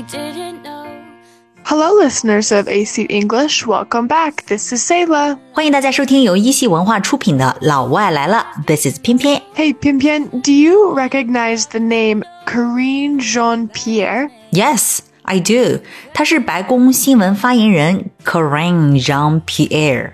we didn't know. Hello, listeners of AC English. Welcome back. This is Selah. 欢迎大家收听由一席文化出品的《老外来了》。This is 翩翩。Hey, 翩翩，Do you recognize the name Karine Jean Pierre? Yes, I do. 她是白宫新闻发言人 Karine Jean Pierre，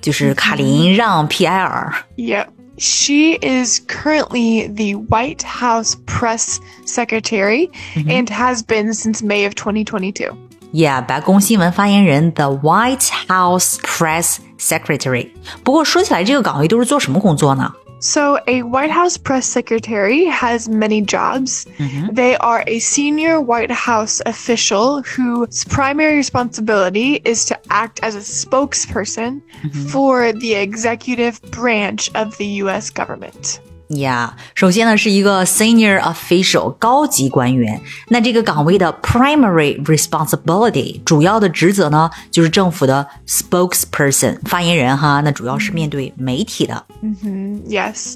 就是卡琳让皮埃尔。Yep. She is currently the White House press secretary and has been since May of 2022. Yeah，白宫新闻发言人，The White House Press Secretary。不过说起来，这个岗位都是做什么工作呢？ So, a White House press secretary has many jobs. Mm-hmm. They are a senior White House official whose primary responsibility is to act as a spokesperson mm-hmm. for the executive branch of the US government. 呀首先呢是一个 senior official 高级官员，那这个岗位的 primary responsibility 主要的职责呢就是政府的 spokesperson 发言人哈，那主要是面对媒体的。嗯哼，yes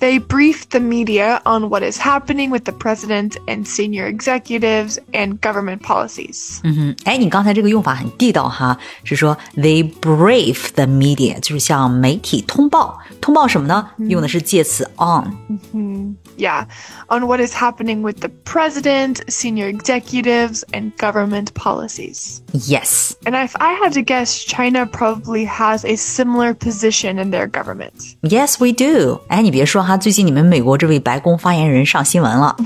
They brief the media on what is happening with the president and senior executives and government policies. 嗯哼，哎，你刚才这个用法很地道哈，是说 they brief the media，就是向媒体通报，通报什么呢？用的是介词 on。 Yeah, on what is happening with the president, senior executives, and government policies. Yes， And if I had to guess, China probably has a similar position in their government. Yes, we do。哎，你别说 哈，最近你们美国这位白宫发言人上新闻了。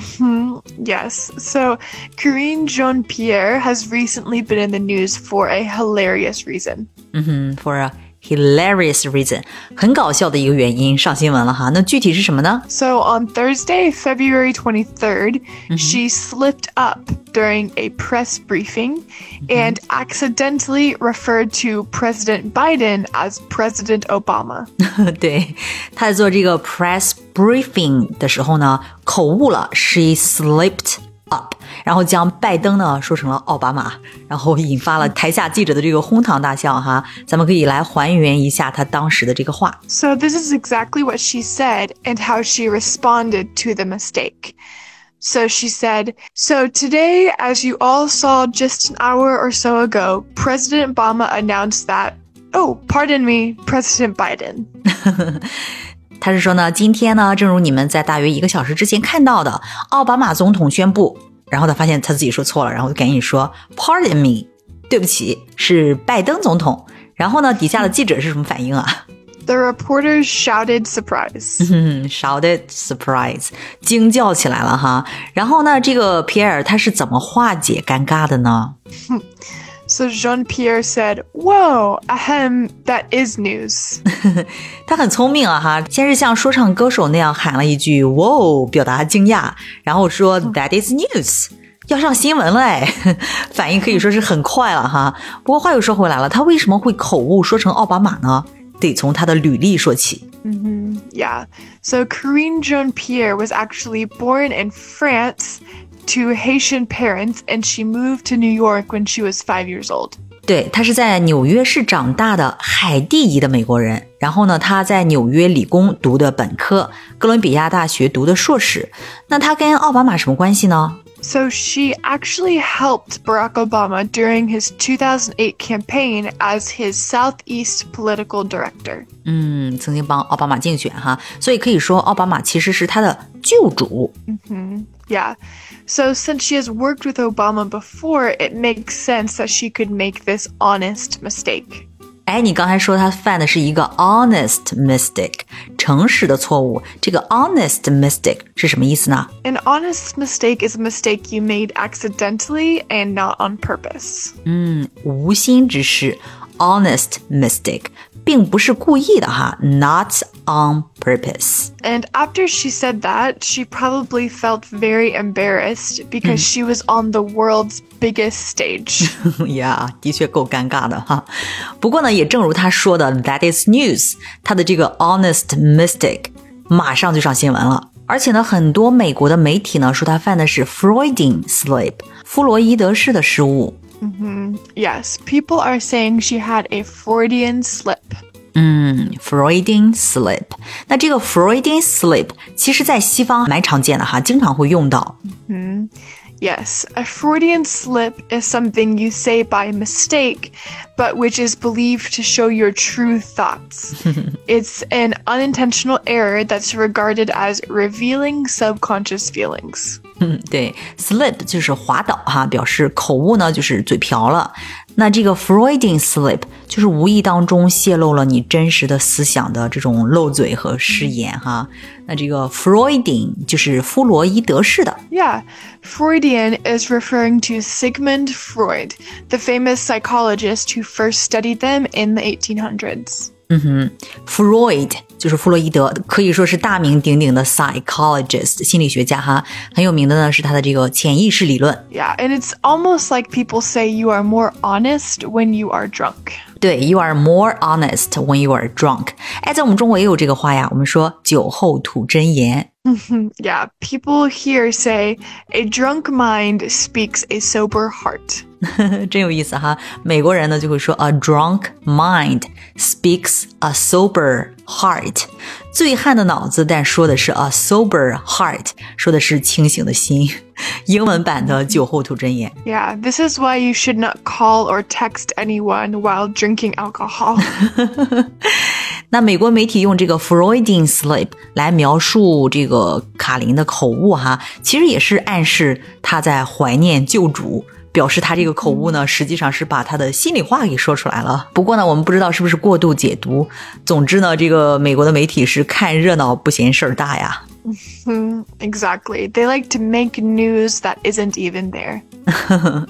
Yes, so Karine Jean Pierre has recently been in the news for a hilarious reason. 嗯哼，for a hilarious reason，很搞笑的一个原因上新闻了哈。那具体是什么呢？ So on Thursday, February 23rd, she slipped up during a press briefing and accidentally referred to President Biden as President Obama. 对，他在做这个 press briefing 的时候呢，口误了，she slipped up， 然后将拜登呢说成了奥巴马，然后引发了台下记者的这个哄堂大笑哈。咱们可以来还原一下他当时的这个话。 So this is exactly what she said and how she responded to the mistake. So she said, So today, as you all saw just an hour or so ago, President Obama announced that, oh, pardon me, President Biden. 他是说呢，今天呢，正如你们在大约一个小时之前看到的，奥巴马总统宣布， 然后他发现他自己说错了，然后就赶紧说 Pardon me，对不起，是拜登总统。然后呢，底下的记者是什么反应啊？The reporters shouted surprise. 嗯，shouted surprise，惊叫起来了哈。然后呢，这个皮埃尔他是怎么化解尴尬的呢？So Jean Pierre said, "Whoa, ahem, that is news." 他很聪明啊，哈，先是像说唱歌手那样喊了一句 “Whoa”，表达惊讶，然后说 “That is news”，要上新闻了哎，反应可以说是很快了哈。不过话又说回来了，他为什么会口误说成奥巴马呢？得从他的履历说起。Mm -hmm. Yeah. So Karine Jean Pierre was actually born in France to Haitian parents, and she moved to New York when she was five years old. 对她是在纽约市长大的海地裔的美国人，然后呢，她在纽约理工读的本科，哥伦比亚大学读的硕士。那她跟奥巴马什么关系呢？So she actually helped Barack Obama during his 2008 campaign as his Southeast political director. 嗯，曾经帮奥巴马竞选哈，所以可以说奥巴马其实是他的救主。 Yeah. So since she has worked with Obama before, it makes sense that she could make this honest mistake. 哎，你刚才说他犯的是一个 honest mistake，诚实的错误。这个 honest mistake 是什么意思呢？ An honest mistake is a mistake you made accidentally and not on purpose. 嗯，无心之失，honest mistake，并不是故意的哈，not on purpose。 And after she said that, she probably felt very embarrassed because she was on the world's biggest stage. 呀，的确够尴尬的哈。不过呢，也正如他说的，that is news，他的这个 honest mistake 马上就上新闻了。而且呢，很多美国的媒体呢说他犯的是 Freudian slip，弗洛伊德式的失误。 yes, people are saying she had a Freudian slip. 嗯，Freudian slip。那这个 Freudian slip 其实在西方蛮常见的哈，经常会用到。 Yes, a Freudian slip is something you say by mistake, but which is believed to show your true thoughts. it's an unintentional error that's regarded as revealing subconscious feelings. 嗯，对，slip 就是滑倒哈，表示口误呢，就是嘴瓢了。那这个 Freudian slip 就是无意当中泄露了你真实的思想的这种漏嘴和失言哈。那这个 Freudian 就是弗洛伊德式的。Yeah, Freudian is referring to Sigmund Freud, the famous psychologist who first studied them in the 1800s. 嗯哼，Freud 就是弗洛伊德，可以说是大名鼎鼎的 psychologist 心理学家哈。很有名的呢是他的这个潜意识理论。Yeah, and it's almost like people say you are more honest when you are drunk. 对，you are more honest when you are drunk。哎，在我们中国也有这个话呀，我们说酒后吐真言。yeah, people here say a drunk mind speaks a sober heart. 真有意思哈！美国人呢就会说，a drunk mind speaks a sober heart。醉汉的脑子，但说的是 a sober heart，说的是清醒的心。英文版的酒后吐真言。Yeah, this is why you should not call or text anyone while drinking alcohol. 那美国媒体用这个 Freudian slip 来描述这个卡琳的口误哈，其实也是暗示他在怀念旧主。表示他这个口误呢，实际上是把他的心里话给说出来了。不过呢，我们不知道是不是过度解读。总之呢，这个美国的媒体是看热闹不嫌事儿大呀。Mm, exactly. They like to make news that isn't even there.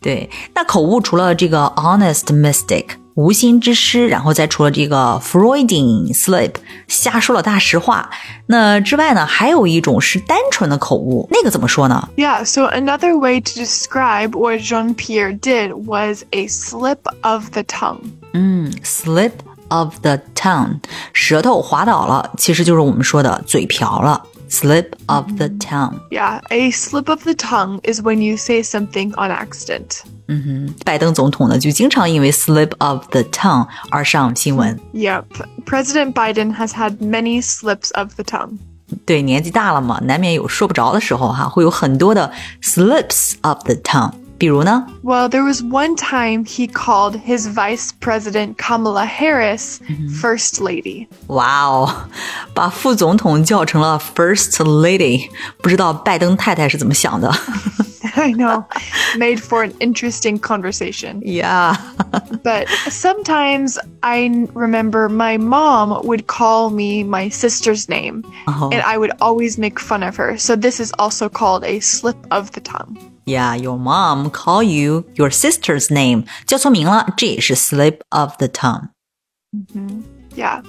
对，那口误除了这个 honest mistake 无心之失，然后再除了这个 Freudian slip 瞎说了大实话，那之外呢，还有一种是单纯的口误，那个怎么说呢？Yeah, so another way to describe what Jean Pierre did was a slip of the tongue. 嗯，slip of the tongue，舌头滑倒了，其实就是我们说的嘴瓢了。 Slip of the tongue. Yeah, a slip of the tongue is when you say something on accident. 嗯哼，拜登总统呢就经常因为 slip of the tongue 而上新闻。Yep, President Biden has had many slips of the tongue. 对，年纪大了嘛，难免有说不着的时候哈，会有很多的 slips of the tongue。 比如呢？Well, there was one time he called his Vice President Kamala Harris First Lady. 哇哦，把副总统叫成了 First Lady，不知道拜登太太是怎么想的。I know, made for an interesting conversation. Yeah. but sometimes I remember my mom would call me my sister's name, oh. and I would always make fun of her. So this is also called a slip of the tongue. Yeah, your mom call you your sister's name，叫错名了，这也是 slip of the tongue. -hmm. Yeah.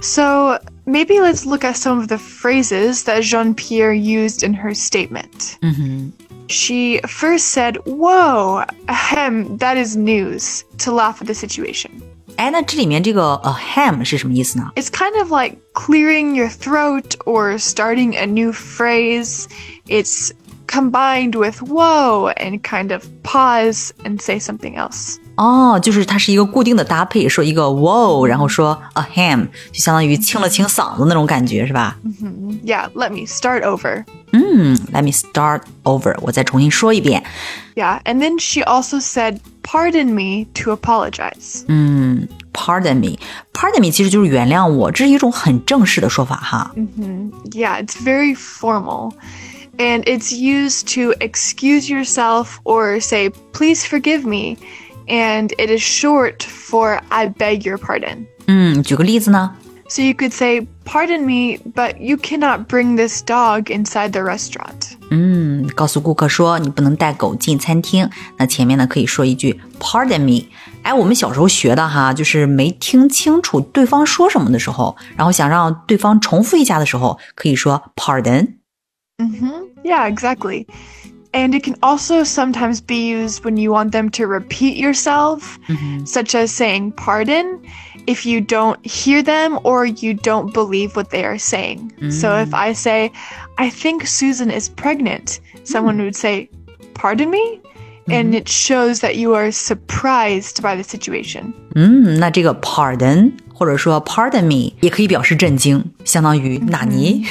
So maybe let's look at some of the phrases that Jean Pierre used in her statement. Mm -hmm. She first said, Whoa, ahem, that is news, to laugh at the situation. 哎，那这里面这个 ahem 是什么意思呢？It's kind of like clearing your throat or starting a new phrase. It's combined with whoa and kind of pause and say something else. 哦，就是它是一个固定的搭配，说一个 whoa，然后说 a ham，就相当于清了清嗓子那种感觉，是吧？Mm Yeah, let me start over. 嗯，let me start over，我再重新说一遍。Yeah, and then she also said, "Pardon me" to apologize. 嗯，pardon me，pardon me 其实就是原谅我，这是一种很正式的说法哈。嗯哼，Yeah, it's very formal and it's used to excuse yourself or say, please forgive me. And it is short for I beg your pardon. 嗯，举个例子呢？so you could say, Pardon me, but you cannot bring this dog inside the restaurant. 嗯，告诉顾客说你不能带狗进餐厅。那前面呢可以说一句 Pardon me。哎，我们小时候学的哈，就是没听清楚对方说什么的时候，然后想让对方重复一下的时候，可以说 Pardon。 Mm-hmm. Yeah, exactly. And it can also sometimes be used when you want them to repeat yourself, mm-hmm. such as saying pardon if you don't hear them or you don't believe what they are saying. Mm. So if I say, I think Susan is pregnant, someone mm. would say, Pardon me? And mm-hmm. it shows that you are surprised by the situation. 嗯，那这个 pardon 或者说 Pardon me，也可以表示震惊，相当于纳尼。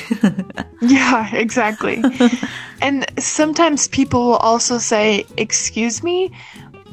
yeah, exactly. and sometimes people will also say "excuse me"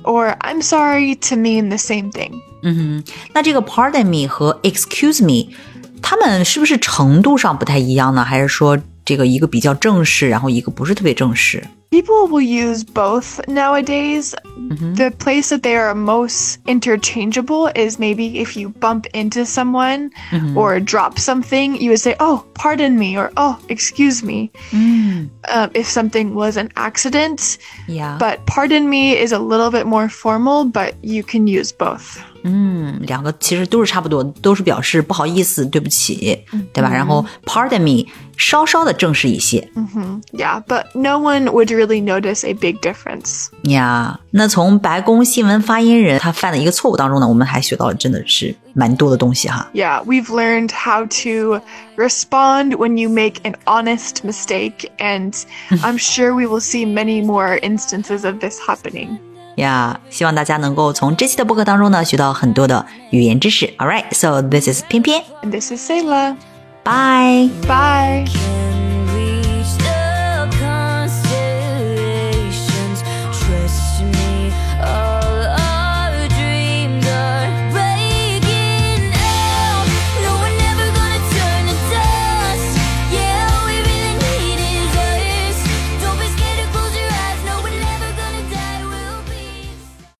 or "I'm sorry" to mean the same thing. 嗯哼，那这个 Pardon me 和 Excuse me，他们是不是程度上不太一样呢？还是说这个一个比较正式，然后一个不是特别正式 ？People will use both nowadays. Mm-hmm. The place that they are most interchangeable is maybe if you bump into someone mm-hmm. or drop something, you would say, Oh, pardon me, or Oh, excuse me. Mm. Uh, if something was an accident. Yeah. But pardon me is a little bit more formal, but you can use both. 嗯，两个其实都是差不多，都是表示不好意思、对不起，对吧？然后 Pardon me 稍稍的正式一些。嗯哼，Yeah，but no one would really notice a big difference. Yeah，那从白宫新闻发言人他犯的一个错误当中呢，我们还学到了真的是蛮多的东西哈。Yeah，we've learned how to respond when you make an honest mistake, and I'm sure we will see many more instances of this happening. 呀，希望大家能够从这期的播客当中呢学到很多的语言知识。All right, so this is 偏偏 this is Sayla. Bye. Bye.